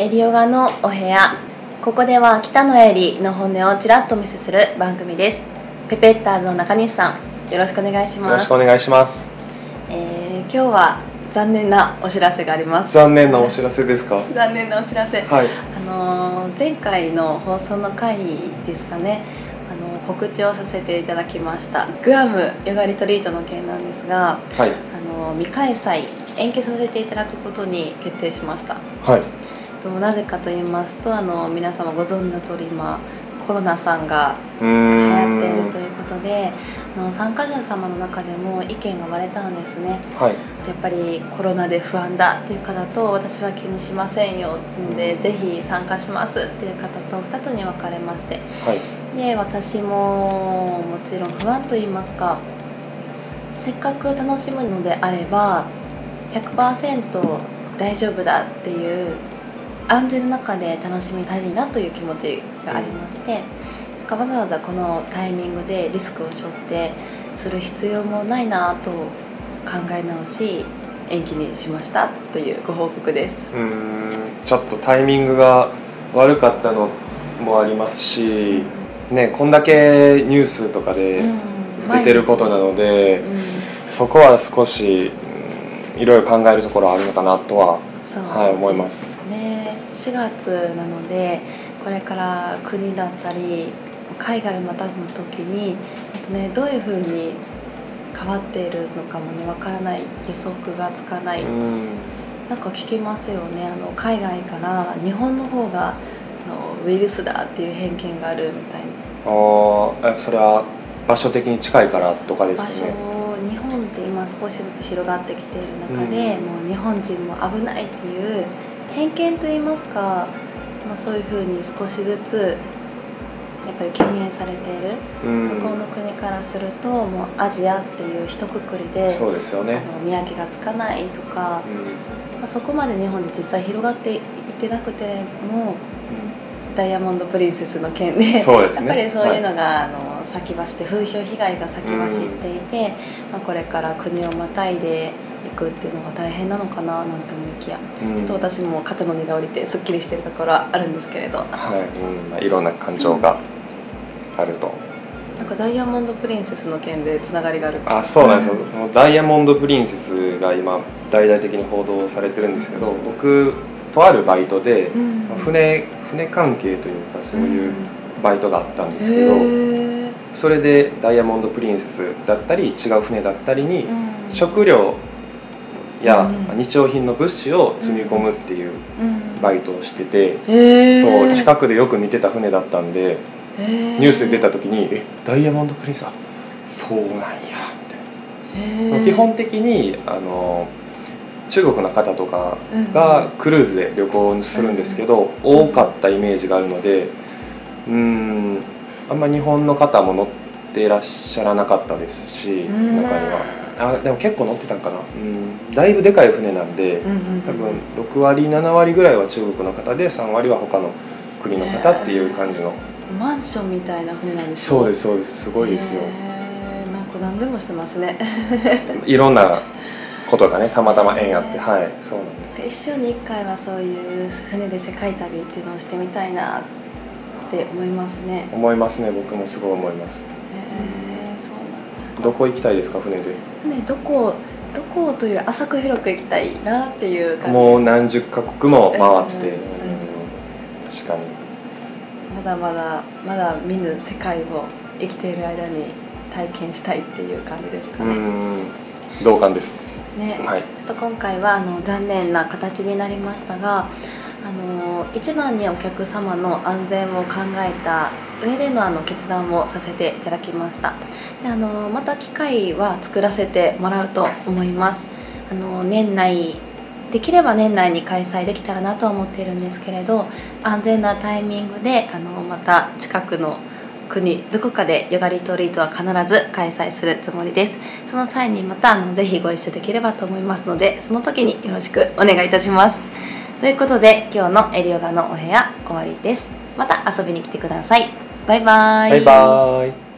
エリオガのお部屋。ここでは北野エリの本音をちらっとお見せする番組です。ペペッターズの中西さんよろしくお願いしよろますしくお願いします。えー今日は残念なお知らせがあります。残念なお知らせですか？残念なお知らせ、はい。あのー前回の放送の回ですかね。あのー告知をさせていただきました。グアムヨガリトリートの件なんですがはい。あのー未開催延期させていただくことに決定しました。はいとなぜかと言いますとあの皆様ご存知の通り今コロナさんが流行っているんということであの参加者様の中でも意見が割れたんですね。はい。やっぱりコロナで不安だっていう方と私は気にしませんよのでぜひ参加しますっていう方と2つに分かれまして。はい。で私ももちろん不安と言いますかせっかく楽しむのであれば100%大丈夫だっていう安全の中で楽しみたいなという気持ちがありまして、なんかわざわざこのタイミングでリスクを背負ってする必要もないなと考え直し延期にしましたというご報告です。うーんちょっとタイミングが悪かったのもありますしねこんだけニュースとかで出てることなので、うん。そこは少しうんいろいろ考えるところあるのかなとははい思いますね4月なのでこれから国だったり海外をまたぐ時に、ね、どういうふうに変わっているのかもねわからない予測がつかない、うん。なんか聞きますよね。あの海外から日本の方があのウイルスだっていう偏見があるみたいな。あーえそれは場所的に近いからとかです場所よね日本って今少しずつ広がってきている中で、うん。もう日本人も危ないっていう偏見といいますか、まあ、そういうふうに少しずつやっぱり敬遠されている、うん。向こうの国からするともうアジアっていう一括りで、そうですよね。見分けがつかないとか、うん。まあ、そこまで日本で実際広がっていってなくてもダイヤモンド・プリンセスの件でそうですね。やっぱりそういうのが、あの先走って風評被害が先走っていて、まあ、これから国をまたいでいくっていうのが大変なのかななんて思いきや、うん。ちょっと私も肩の荷が下りてすっきりしてるところはあるんですけれど。はい、うん。まあ、いろんな感情があると、なんかダイヤモンド・プリンセスの件でつながりがある。あそうなんですよ、そのダイヤモンド・プリンセスが今大々的に報道されてるんですけど僕とあるバイトで、船船関係というかそういうバイトがあったんですけど、それでダイヤモンド・プリンセスだったり違う船だったりにうん。食料やうん。日用品の物資を積み込むっていううん。バイトをしてて、そう近くでよく見てた船だったんでニュースで出た時に「えダイヤモンド・プリンセスあそうなんや」みたいな。基本的にあの中国の方とかうん。がクルーズで旅行するんですけど、多かったイメージがあるのでうーんあんま日本の方も乗ってらっしゃらなかったですし、うん。中には。あでも結構乗ってたんかな。うん。だいぶでかい船なんで、うんうんうん。多分6割7割ぐらいは中国の方で3割は他の国の方っていう感じの、マンションみたいな船なんですそうですすそうです。すごいですよ、へー。なんか何でもしてますね。いろんなことがねたまたま縁あって。はいそうなんです。一生に一回はそういう船で世界旅っていうのをしてみたいなって思いますね。へ思いますね。僕もすごい思いますどこ行きたいですか船で？船どこどこという浅く広く行きたいなっていう感じ。もう何十カ国も回って、うんうん確かに。まだまだまだ見ぬ世界を生きている間に体験したいっていう感じですかうね、ん同感です。ね、はい。ちょっと今回はあの残念な形になりましたがあの一番にお客様の安全を考えた上でのあの決断をさせていただきました。であのまた機会は作らせてもらうと思います。あの年内できれば年内に開催できたらなと思っているんですけれど安全なタイミングであのまた近くの国どこかでヨガリトリートは必ず開催するつもりです。その際にまたあのぜひご一緒できればと思いますのでその時によろしくお願いいたします。ということで今日のエリオガのお部屋終わりです。また遊びに来てください。バイバイ。バイバイ。